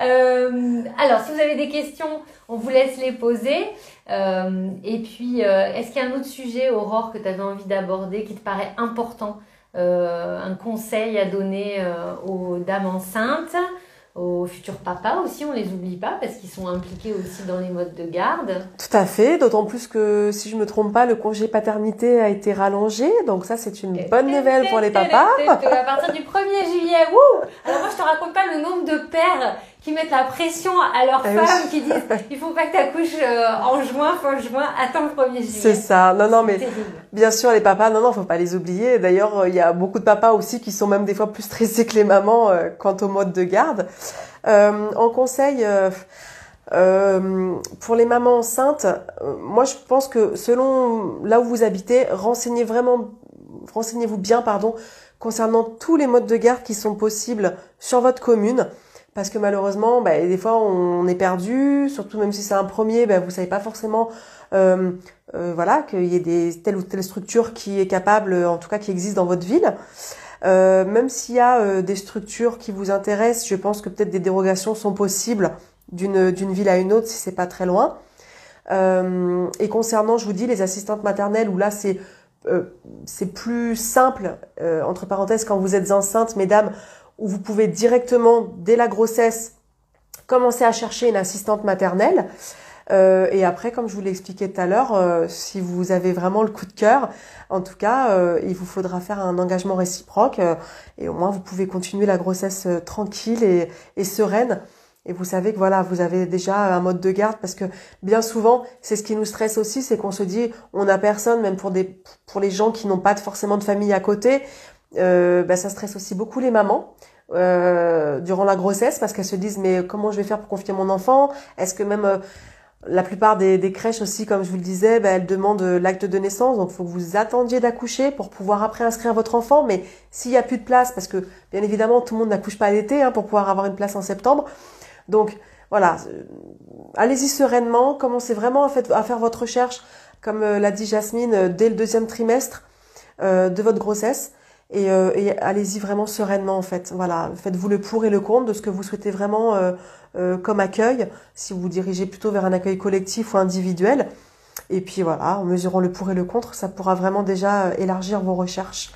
Euh, alors, si vous avez des questions, on vous laisse les poser. Euh, et puis, euh, est-ce qu'il y a un autre sujet, Aurore, que tu avais envie d'aborder, qui te paraît important Un conseil à donner aux dames enceintes? Aux futurs papas aussi, on les oublie pas parce qu'ils sont impliqués aussi dans les modes de garde. Tout à fait, d'autant plus que si je me trompe pas, le congé paternité a été rallongé, donc ça c'est une bonne nouvelle pour les papas. À partir du 1er juillet, wouh Alors moi je te raconte pas le nombre de pères qui mettent la pression à leurs ah femmes, qui disent il faut pas que tu accouches euh, en juin, fin juin, attends le 1er juillet. C'est ça. Non, non, mais bien sûr, les papas, non, non, faut pas les oublier. D'ailleurs, il y a beaucoup de papas aussi qui sont même des fois plus stressés que les mamans euh, quant au mode de garde. Euh, en conseil, euh, pour les mamans enceintes, moi je pense que selon là où vous habitez, renseignez vraiment, renseignez-vous bien, pardon, concernant tous les modes de garde qui sont possibles sur votre commune parce que malheureusement, bah, des fois on est perdu, surtout même si c'est un premier, bah, vous savez pas forcément, euh, euh, voilà, qu'il y ait des telle ou telle structure qui est capable, en tout cas qui existe dans votre ville. Euh, même s'il y a euh, des structures qui vous intéressent, je pense que peut-être des dérogations sont possibles d'une d'une ville à une autre si c'est pas très loin. Euh, et concernant, je vous dis, les assistantes maternelles où là c'est c'est plus simple entre parenthèses quand vous êtes enceinte, mesdames où vous pouvez directement, dès la grossesse, commencer à chercher une assistante maternelle. Euh, et après, comme je vous l'ai expliqué tout à l'heure, euh, si vous avez vraiment le coup de cœur, en tout cas, euh, il vous faudra faire un engagement réciproque et au moins vous pouvez continuer la grossesse tranquille et, sereine. Et vous savez que voilà, vous avez déjà un mode de garde parce que bien souvent, c'est ce qui nous stresse aussi, c'est qu'on se dit, on n'a personne, même pour des, pour les gens qui n'ont pas forcément de famille à côté, bah, ça stresse aussi beaucoup les mamans euh, durant la grossesse parce qu'elles se disent mais comment je vais faire pour confier mon enfant? Est-ce que même euh, La plupart des, crèches aussi, comme je vous le disais, ben, elles demandent l'acte de naissance, donc il faut que vous attendiez d'accoucher pour pouvoir après inscrire votre enfant. Mais s'il n'y a plus de place, parce que bien évidemment tout le monde n'accouche pas l'été hein, pour pouvoir avoir une place en septembre, donc voilà, euh, allez-y sereinement, commencez vraiment à, à faire votre recherche, comme euh, l'a dit Jasmine, euh, dès le deuxième trimestre de votre grossesse. Et, et allez-y vraiment sereinement en fait. Voilà, faites-vous le pour et le contre de ce que vous souhaitez vraiment euh, comme accueil, si vous vous dirigez plutôt vers un accueil collectif ou individuel. Et puis voilà, en mesurant le pour et le contre, ça pourra vraiment déjà euh, élargir vos recherches.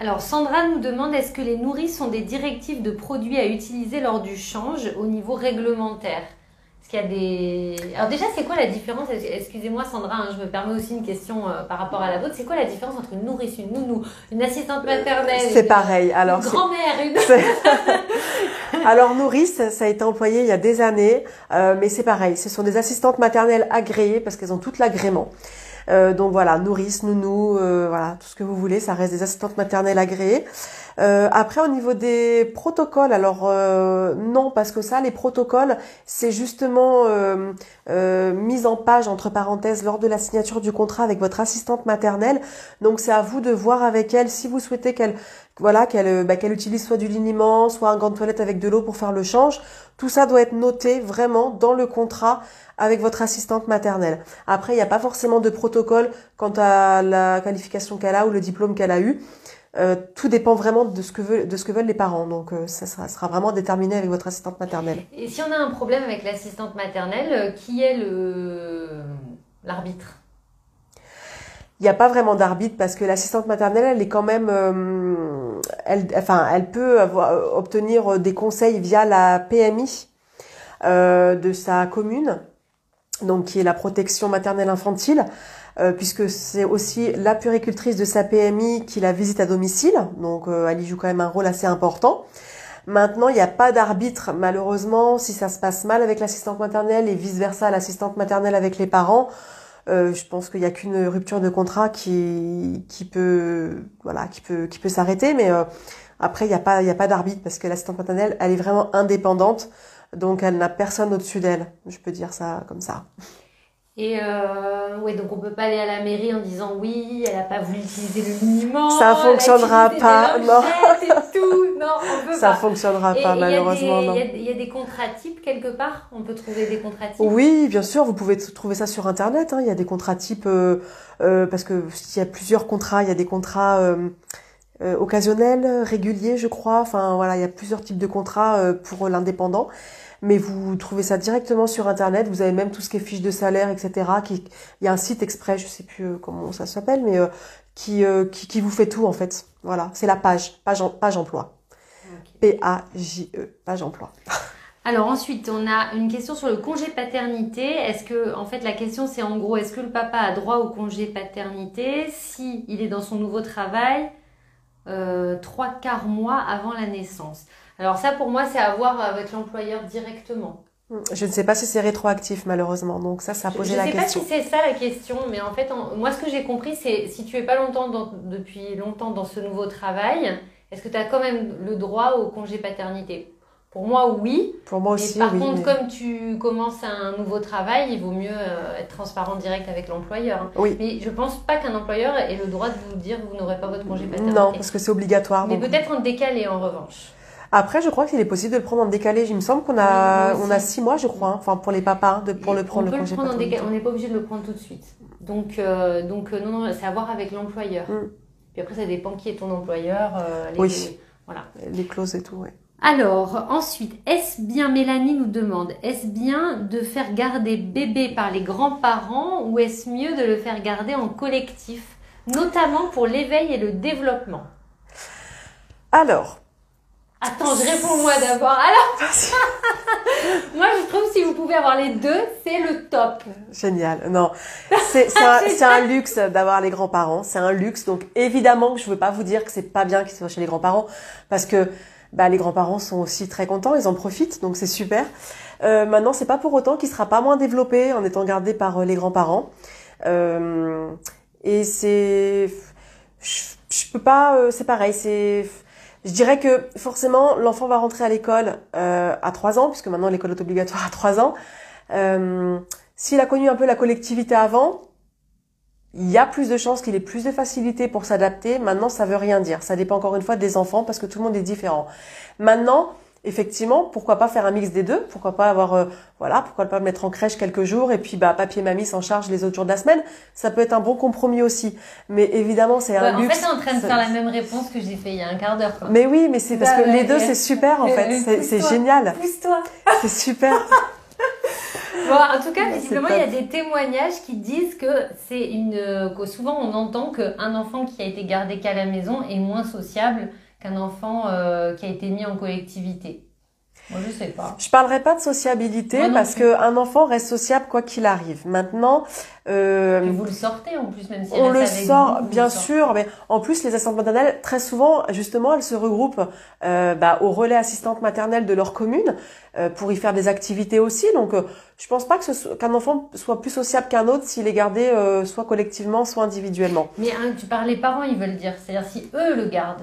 Alors Sandra nous demande est-ce que les nourrices ont des directives de produits à utiliser lors du change au niveau réglementaire? Qu'il y a des. Alors, déjà, c'est quoi la différence? Excusez-moi, Sandra, hein, je me permets aussi une question euh, par rapport à la vôtre. C'est quoi la différence entre une nourrice, une nounou, une assistante maternelle C'est pareil. Alors, une grand-mère, une. Alors, nourrice, ça a été employé il y a des années, euh, mais c'est pareil. Ce sont des assistantes maternelles agréées parce qu'elles ont tout l'agrément. Euh, donc voilà, nourrice, nounou, euh, voilà, tout ce que vous voulez, ça reste des assistantes maternelles agréées. Euh, après, au niveau des protocoles, alors non, parce que ça, les protocoles, c'est justement mise en page entre parenthèses lors de la signature du contrat avec votre assistante maternelle. Donc, c'est à vous de voir avec elle si vous souhaitez qu'elle voilà qu'elle bah, qu'elle utilise soit du liniment, soit un gant de toilette avec de l'eau pour faire le change. Tout ça doit être noté vraiment dans le contrat avec votre assistante maternelle. Après, il n'y a pas forcément de protocole quant à la qualification qu'elle a ou le diplôme qu'elle a eu. Euh, tout dépend vraiment de ce que, veulent, de ce que veulent les parents. Donc euh, ça sera, vraiment déterminé avec votre assistante maternelle. Et si on a un problème avec l'assistante maternelle, euh, qui est le l'arbitre? Il n'y a pas vraiment d'arbitre parce que l'assistante maternelle, elle est quand même, elle, enfin, elle peut obtenir des conseils via la PMI de sa commune, donc qui est la protection maternelle infantile. Euh, puisque c'est aussi la puricultrice de sa PMI qui la visite à domicile, donc euh, elle y joue quand même un rôle assez important. Maintenant, il n'y a pas d'arbitre, malheureusement, si ça se passe mal avec l'assistante maternelle et vice-versa, l'assistante maternelle avec les parents. Euh, je pense qu'il n'y a qu'une rupture de contrat qui, qui peut, voilà, qui peut, qui peut s'arrêter, mais après, il n'y a pas, il y a pas d'arbitre parce que l'assistante maternelle, elle est vraiment indépendante, donc elle n'a personne au-dessus d'elle. Je peux dire ça comme ça. Et euh, ouais, donc on peut pas aller à la mairie en disant oui, elle a pas voulu utiliser le minimum. Ça fonctionnera pas, non. tout. Non, on peut ça fonctionnera pas, malheureusement. Il y, a des contrats types quelque part? On peut trouver des contrats types? Oui, bien sûr, vous pouvez trouver ça sur Internet. Hein. Il y a des contrats types, euh, euh, parce que il y a plusieurs contrats, il y a des contrats occasionnels, réguliers, je crois. Enfin, voilà, il y a plusieurs types de contrats pour l'indépendant mais vous trouvez ça directement sur internet. Vous avez même tout ce qui est fiche de salaire, etc. Qui, il y a un site exprès, je sais plus euh, comment ça s'appelle, mais euh, qui, euh, qui, qui vous fait tout en fait. Voilà, c'est la page, page, page emploi. P-A-J-E, page emploi. Alors ensuite, on a une question sur le congé paternité. Est-ce que, en fait, la question c'est en gros, est-ce que le papa a droit au congé paternité? Si il est dans son nouveau travail trois quarts mois avant la naissance alors ça, pour moi, c'est à voir avec l'employeur directement. Je ne sais pas si c'est rétroactif malheureusement, donc ça, ça a posé la question. Je ne sais pas si c'est ça la question, mais en fait, moi, ce que j'ai compris, c'est si tu es pas longtemps depuis longtemps dans ce nouveau travail, est-ce que tu as quand même le droit au congé paternité? Pour moi, oui. Pour moi aussi. par contre, comme tu commences un nouveau travail, il vaut mieux euh, être transparent direct avec l'employeur. Oui. Mais je pense pas qu'un employeur ait le droit de vous dire que vous n'aurez pas votre congé paternité. Non, parce que c'est obligatoire. Mais peut-être en décalé en revanche. Après, je crois qu'il est possible de le prendre en décalé. Il me semble qu'on a, on a six mois, je crois, enfin pour les papas, de, pour le prendre on le congé. en décalé. On n'est pas obligé de le prendre tout de suite. Donc, euh, donc euh, non, non, c'est à voir avec l'employeur. Mm. Puis après, ça dépend qui est ton employeur. Euh, les, oui. voilà. Les clauses et tout, oui. Alors, ensuite, est-ce bien, Mélanie nous demande, est-ce bien de faire garder bébé par les grands-parents ou est-ce mieux de le faire garder en collectif, notamment pour l'éveil et le développement? Alors, Attends, je réponds moi d'abord. Alors, moi je trouve si vous pouvez avoir les deux, c'est le top. Génial. Non, c'est un, un, luxe d'avoir les grands-parents. C'est un luxe. Donc évidemment que je veux pas vous dire que c'est pas bien qu'ils soient chez les grands-parents, parce que bah, les grands-parents sont aussi très contents, ils en profitent, donc c'est super. Euh, maintenant, c'est pas pour autant qu'il sera pas moins développé en étant gardé par euh, les grands-parents. Euh, et c'est, je, je peux pas, euh, c'est pareil, c'est je dirais que forcément, l'enfant va rentrer à l'école euh, à 3 ans, puisque maintenant l'école est obligatoire à 3 ans. Euh, S'il a connu un peu la collectivité avant, il y a plus de chances qu'il ait plus de facilité pour s'adapter. Maintenant, ça veut rien dire. Ça dépend encore une fois des enfants parce que tout le monde est différent. Maintenant, effectivement, pourquoi pas faire un mix des deux? Pourquoi pas avoir, euh, voilà, pourquoi pas mettre en crèche quelques jours et puis bah papier mamie s'en charge les autres jours de la semaine Ça peut être un bon compromis aussi. Mais évidemment, c'est un luxe. En fait, t'es en train de faire la même réponse que j'ai fait il y a un quart d'heure. Mais oui, mais c'est parce que les deux, c'est super en fait. C'est génial. Pousse-toi. C'est super. Bon, en tout cas, visiblement, il y a des témoignages qui disent que c'est une. que souvent on entend qu'un enfant qui a été gardé qu'à la maison est moins sociable qu'un enfant euh, qui a été mis en collectivité. Moi, je sais pas. Je parlerai pas de sociabilité parce qu'un enfant reste sociable quoi qu'il arrive. Maintenant, euh, vous le sortez en plus, même si on le sort, bien sûr. Mais en plus, les assistantes maternelles, très souvent, justement, elles se regroupent euh, bah, au relais assistante maternelle de leur commune euh, pour y faire des activités aussi. Donc, euh, je pense pas que qu'un enfant soit plus sociable qu'un autre s'il est gardé euh, soit collectivement, soit individuellement. Mais hein, tu parles les parents, ils veulent dire, c'est-à-dire si eux le gardent.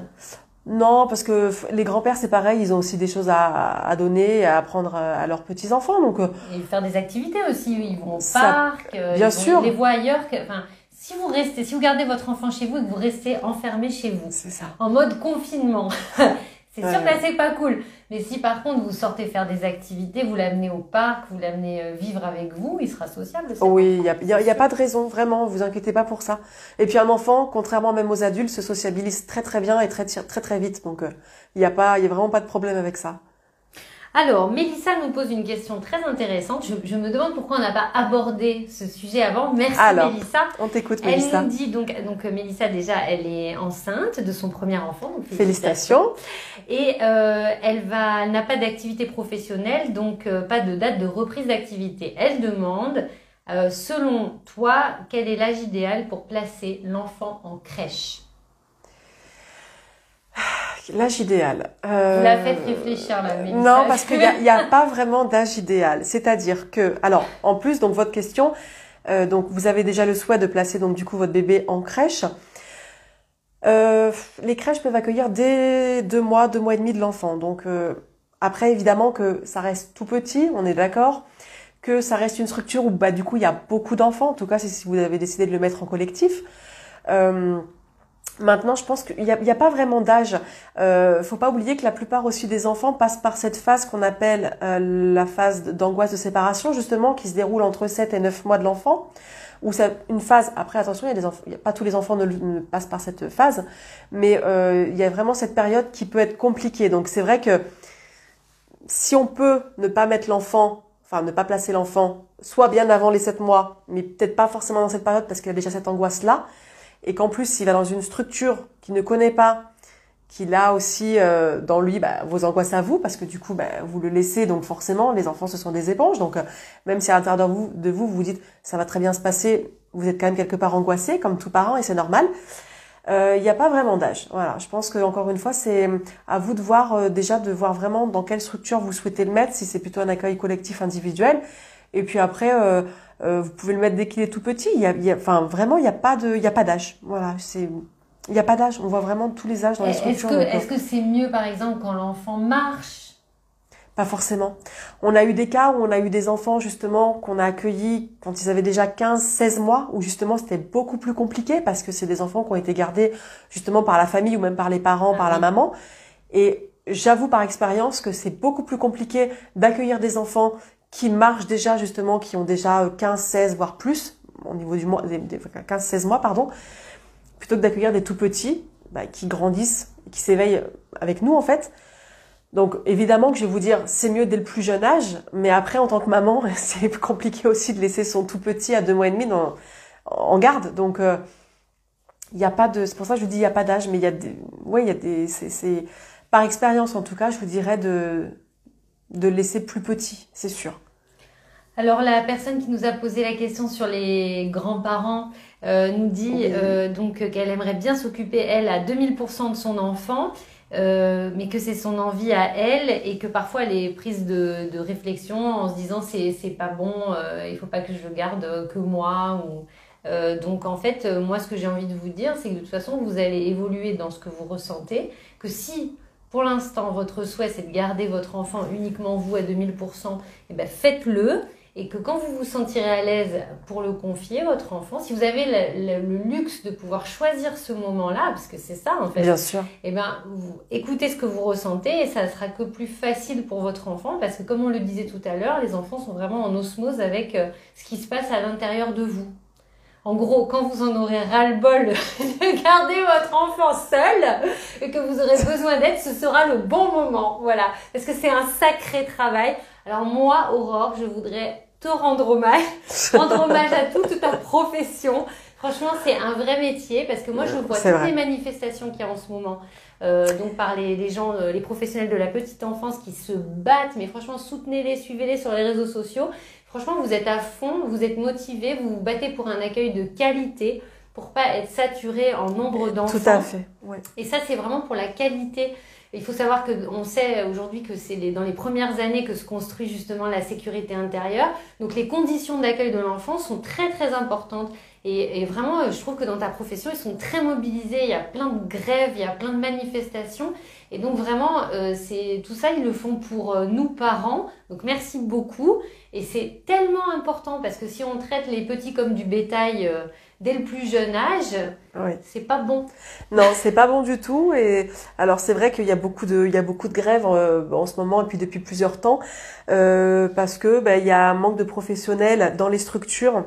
Non, parce que les grands-pères, c'est pareil, ils ont aussi des choses à, à donner, à apprendre à leurs petits-enfants. Donc, euh, Et faire des activités aussi, ils vont au parc, euh, bien sûr. ils les voient ailleurs. Que, enfin, si vous restez, si vous gardez votre enfant chez vous et que vous restez enfermé chez vous, ça. en mode confinement, C'est sûr que là, c'est pas cool. Mais si par contre vous sortez faire des activités, vous l'amenez au parc, vous l'amenez euh, vivre avec vous, il sera sociable. Oui, il n'y a, y a, pas de raison, vraiment, vous inquiétez pas pour ça. Et puis un enfant, contrairement même aux adultes, se sociabilise très très bien et très très très vite. Donc euh, il n'y a, pas, y a vraiment pas de problème avec ça. Alors, Mélissa nous pose une question très intéressante. Je, me demande pourquoi on n'a pas abordé ce sujet avant. Merci Alors, Mélissa. On t'écoute Mélissa. Elle nous dit donc, donc Mélissa déjà, elle est enceinte de son premier enfant. Donc félicitations. Et euh, elle va, n'a pas d'activité professionnelle, donc euh, pas de date de reprise d'activité. Elle demande, euh, selon toi, quel est l'âge idéal pour placer l'enfant en crèche? L'âge idéal. Euh... La faites réfléchir là. Non, parce qu'il n'y a, a, pas vraiment d'âge idéal. C'est-à-dire que, alors, en plus, donc votre question, euh, donc vous avez déjà le souhait de placer donc du coup votre bébé en crèche. Euh, les crèches peuvent accueillir dès deux mois, deux mois et demi de l'enfant. Donc euh, après, évidemment que ça reste tout petit, on est d'accord, que ça reste une structure où bah du coup il y a beaucoup d'enfants. En tout cas, si vous avez décidé de le mettre en collectif. Euh, Maintenant, je pense qu'il n'y a, pas vraiment d'âge. Euh, faut pas oublier que la plupart aussi des enfants passent par cette phase qu'on appelle euh, la phase d'angoisse de séparation, justement, qui se déroule entre 7 et 9 mois de l'enfant. Ou une phase. Après, attention, il y a pas tous les enfants ne, passent par cette phase, mais euh, il y a vraiment cette période qui peut être compliquée. Donc, c'est vrai que si on peut ne pas mettre l'enfant, enfin ne pas placer l'enfant, soit bien avant les 7 mois, mais peut-être pas forcément dans cette période parce qu'il a déjà cette angoisse là et qu'en plus s'il va dans une structure qu'il ne connaît pas, qu'il a aussi euh, dans lui bah, vos angoisses à vous, parce que du coup bah, vous le laissez, donc forcément les enfants ce sont des éponges, donc euh, même si à l'intérieur de vous, de vous vous dites ça va très bien se passer, vous êtes quand même quelque part angoissé comme tout parent et c'est normal. Euh, il n'y a pas vraiment d'âge. Voilà, je pense que encore une fois, c'est à vous de voir déjà de voir vraiment dans quelle structure vous souhaitez le mettre, si c'est plutôt un accueil collectif individuel, et puis après euh, vous pouvez le mettre dès qu'il est tout petit. Il y a, il y a enfin vraiment, il n'y a pas de, il y a pas d'âge. Voilà, c'est, il n'y a pas d'âge. On voit vraiment tous les âges dans les structures. Est-ce que, est-ce que c'est mieux, par exemple, quand l'enfant marche? Pas forcément. On a eu des cas où on a eu des enfants justement qu'on a accueillis quand ils avaient déjà 15, 16 mois, où justement c'était beaucoup plus compliqué parce que c'est des enfants qui ont été gardés justement par la famille ou même par les parents, par la maman. Et j'avoue par expérience que c'est beaucoup plus compliqué d'accueillir des enfants qui marchent déjà justement, qui ont déjà 15, 16, voire plus, au niveau du mois, 15, 16 mois, pardon, plutôt que d'accueillir des tout petits, bah, qui grandissent, qui s'éveillent avec nous en fait. Donc évidemment que je vais vous dire, c'est mieux dès le plus jeune âge, mais après en tant que maman, c'est compliqué aussi de laisser son tout petit à deux mois et demi dans, en garde. Donc euh, il n'y a pas de, c'est pour ça que je vous dis il n'y a pas d'âge, mais il y a des, ouais, il y a des, c'est, par expérience en tout cas, je vous dirais de de laisser plus petit, c'est sûr. Alors la personne qui nous a posé la question sur les grands-parents euh, nous dit euh, donc qu'elle aimerait bien s'occuper elle à 2000% de son enfant, euh, mais que c'est son envie à elle et que parfois elle est prise de, de réflexion en se disant c'est c'est pas bon, il faut pas que je le garde que moi ou donc en fait moi ce que j'ai envie de vous dire c'est que de toute façon vous allez évoluer dans ce que vous ressentez, que si pour l'instant, votre souhait, c'est de garder votre enfant uniquement vous à 2000%, et eh ben faites-le. et que quand vous vous sentirez à l'aise pour le confier, votre enfant, si vous avez le, le luxe de pouvoir choisir ce moment-là, parce que c'est ça en fait, Bien sûr. eh ben, vous écoutez ce que vous ressentez et ça sera que plus facile pour votre enfant parce que comme on le disait tout à l'heure, les enfants sont vraiment en osmose avec euh, ce qui se passe à l'intérieur de vous. En gros, quand vous en aurez ras-le-bol de garder votre enfant seul et que vous aurez besoin d'aide, ce sera le bon moment. Voilà. Parce que c'est un sacré travail. Alors moi, Aurore, je voudrais te rendre hommage, rendre hommage à toute ta profession. Franchement, c'est un vrai métier parce que moi, je vois toutes les manifestations qu'il y a en ce moment. Euh, donc par les, les gens, euh, les professionnels de la petite enfance qui se battent, mais franchement, soutenez-les, suivez-les sur les réseaux sociaux. Franchement, vous êtes à fond, vous êtes motivé, vous vous battez pour un accueil de qualité, pour pas être saturé en nombre d'enfants. Tout à fait. Ouais. Et ça, c'est vraiment pour la qualité. Il faut savoir que on sait aujourd'hui que c'est dans les premières années que se construit justement la sécurité intérieure. Donc les conditions d'accueil de l'enfant sont très très importantes. Et, et, vraiment, je trouve que dans ta profession, ils sont très mobilisés. Il y a plein de grèves, il y a plein de manifestations. Et donc vraiment, euh, c'est tout ça, ils le font pour euh, nous parents. Donc merci beaucoup. Et c'est tellement important parce que si on traite les petits comme du bétail euh, dès le plus jeune âge, Oui. c'est pas bon. Non, c'est pas bon du tout. Et alors c'est vrai qu'il y a beaucoup de, il y a beaucoup de grèves euh, en ce moment et puis depuis plusieurs temps euh, parce que bah, il y a un manque de professionnels dans les structures.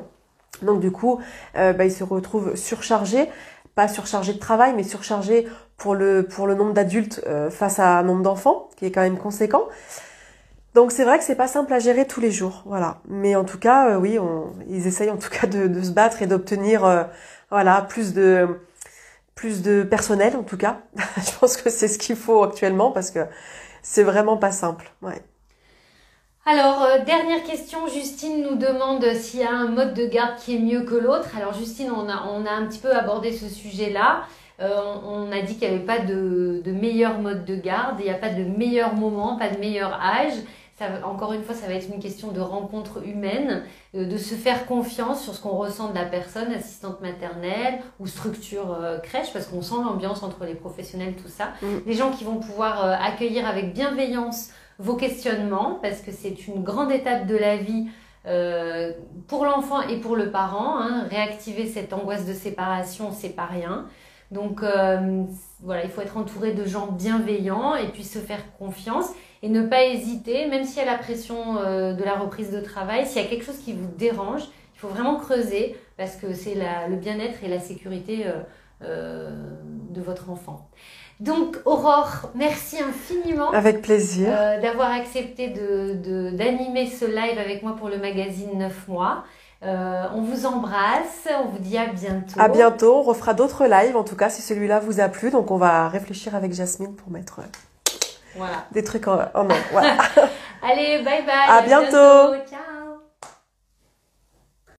Donc du coup, euh, bah, ils se retrouvent surchargés, pas surchargés de travail, mais surchargés pour le pour le nombre d'adultes euh, face à un nombre d'enfants qui est quand même conséquent. Donc c'est vrai que c'est pas simple à gérer tous les jours, voilà. Mais en tout cas, euh, oui, on, ils essayent en tout cas de, de se battre et d'obtenir, euh, voilà, plus de plus de personnel en tout cas. Je pense que c'est ce qu'il faut actuellement parce que c'est vraiment pas simple. Ouais. Alors, euh, dernière question, Justine nous demande s'il y a un mode de garde qui est mieux que l'autre. Alors, Justine, on a, on a un petit peu abordé ce sujet-là. Euh, on, a dit qu'il n'y avait pas de, de, meilleur mode de garde, il n'y a pas de meilleur moment, pas de meilleur âge. Ça, encore une fois, ça va être une question de rencontre humaine, de, de se faire confiance sur ce qu'on ressent de la personne, assistante maternelle ou structure euh, crèche, parce qu'on sent l'ambiance entre les professionnels, tout ça. Mm. Les gens qui vont pouvoir euh, accueillir avec bienveillance vos questionnements, parce que c'est une grande étape de la vie euh, pour l'enfant et pour le parent. Hein. Réactiver cette angoisse de séparation, c'est pas rien. Donc euh, voilà, il faut être entouré de gens bienveillants et puis se faire confiance et ne pas hésiter, même s'il y a la pression euh, de la reprise de travail, s'il y a quelque chose qui vous dérange, il faut vraiment creuser parce que c'est le bien-être et la sécurité de votre enfant. Donc Aurore, merci infiniment. Avec plaisir. Euh, d'avoir accepté de, d'animer ce live avec moi pour le magazine 9 mois. Euh, on vous embrasse, on vous dit à bientôt. À bientôt, on refera d'autres lives en tout cas si celui-là vous a plu. Donc on va réfléchir avec Jasmine pour mettre voilà. des trucs en, en Voilà. Allez, bye bye. À, à bientôt. bientôt. Ciao.